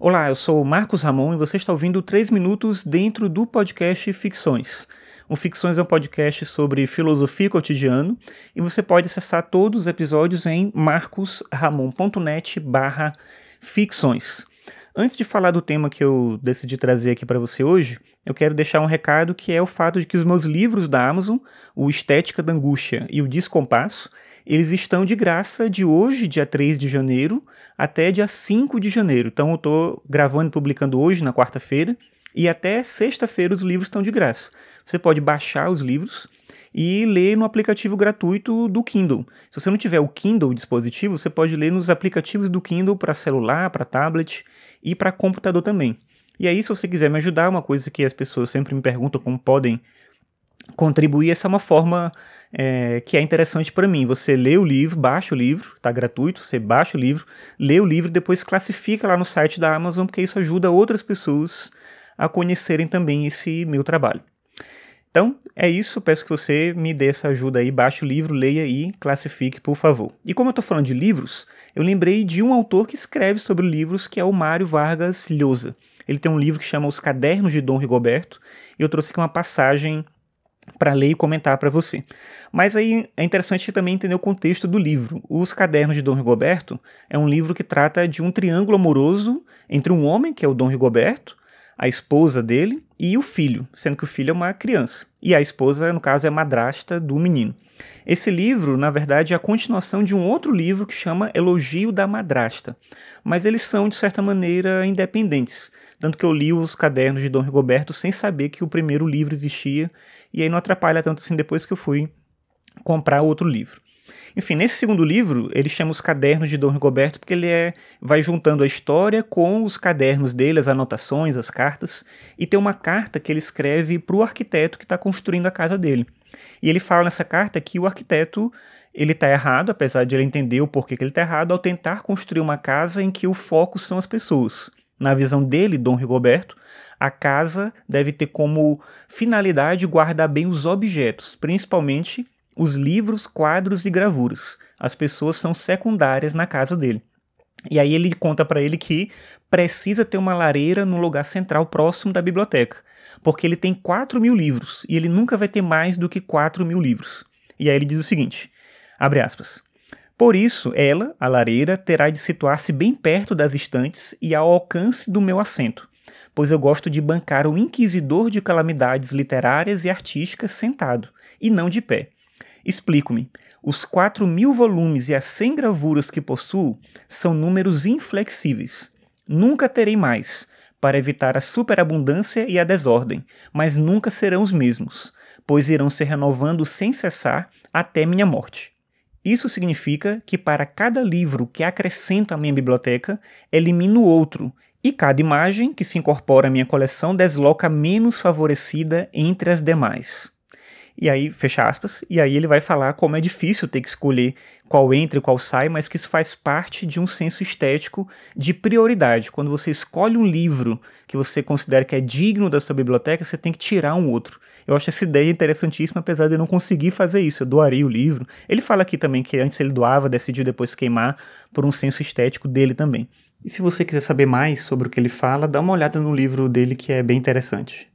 Olá, eu sou Marcos Ramon e você está ouvindo 3 minutos dentro do podcast Ficções. O Ficções é um podcast sobre filosofia cotidiano e você pode acessar todos os episódios em marcosramon.net barra ficções. Antes de falar do tema que eu decidi trazer aqui para você hoje, eu quero deixar um recado que é o fato de que os meus livros da Amazon, o Estética da Angústia e o Descompasso, eles estão de graça de hoje, dia 3 de janeiro, até dia 5 de janeiro. Então eu estou gravando e publicando hoje, na quarta-feira, e até sexta-feira os livros estão de graça. Você pode baixar os livros e ler no aplicativo gratuito do Kindle. Se você não tiver o Kindle dispositivo, você pode ler nos aplicativos do Kindle para celular, para tablet e para computador também. E aí, se você quiser me ajudar, uma coisa que as pessoas sempre me perguntam como podem contribuir, essa é uma forma é, que é interessante para mim. Você lê o livro, baixa o livro, está gratuito, você baixa o livro, lê o livro, depois classifica lá no site da Amazon, porque isso ajuda outras pessoas a conhecerem também esse meu trabalho. Então, é isso. Peço que você me dê essa ajuda aí. Baixe o livro, leia e classifique, por favor. E como eu estou falando de livros, eu lembrei de um autor que escreve sobre livros, que é o Mário Vargas Llosa. Ele tem um livro que chama Os Cadernos de Dom Rigoberto. E eu trouxe aqui uma passagem para ler e comentar para você. Mas aí é interessante também entender o contexto do livro. Os Cadernos de Dom Rigoberto é um livro que trata de um triângulo amoroso entre um homem, que é o Dom Rigoberto, a esposa dele e o filho, sendo que o filho é uma criança. E a esposa, no caso, é madrasta do menino. Esse livro, na verdade, é a continuação de um outro livro que chama Elogio da Madrasta. Mas eles são, de certa maneira, independentes. Tanto que eu li os cadernos de Dom Rigoberto sem saber que o primeiro livro existia e aí não atrapalha tanto assim depois que eu fui comprar outro livro. Enfim, nesse segundo livro, ele chama os cadernos de Dom Rigoberto porque ele é, vai juntando a história com os cadernos dele, as anotações, as cartas, e tem uma carta que ele escreve para o arquiteto que está construindo a casa dele. E ele fala nessa carta que o arquiteto ele está errado, apesar de ele entender o porquê que ele está errado, ao tentar construir uma casa em que o foco são as pessoas. Na visão dele, Dom Rigoberto, a casa deve ter como finalidade guardar bem os objetos, principalmente os livros, quadros e gravuras. As pessoas são secundárias na casa dele. E aí ele conta para ele que precisa ter uma lareira no lugar central próximo da biblioteca, porque ele tem 4 mil livros e ele nunca vai ter mais do que 4 mil livros. E aí ele diz o seguinte, abre aspas, por isso, ela, a lareira, terá de situar-se bem perto das estantes e ao alcance do meu assento, pois eu gosto de bancar o inquisidor de calamidades literárias e artísticas sentado, e não de pé. Explico-me. Os 4 mil volumes e as 100 gravuras que possuo são números inflexíveis. Nunca terei mais, para evitar a superabundância e a desordem, mas nunca serão os mesmos, pois irão se renovando sem cessar até minha morte. Isso significa que para cada livro que acrescento à minha biblioteca, elimino outro, e cada imagem que se incorpora à minha coleção desloca menos favorecida entre as demais. E aí, fecha aspas, e aí ele vai falar como é difícil ter que escolher qual entra e qual sai, mas que isso faz parte de um senso estético de prioridade. Quando você escolhe um livro que você considera que é digno da sua biblioteca, você tem que tirar um outro. Eu acho essa ideia interessantíssima, apesar de eu não conseguir fazer isso. Eu doaria o livro. Ele fala aqui também que antes ele doava, decidiu depois queimar por um senso estético dele também. E se você quiser saber mais sobre o que ele fala, dá uma olhada no livro dele que é bem interessante.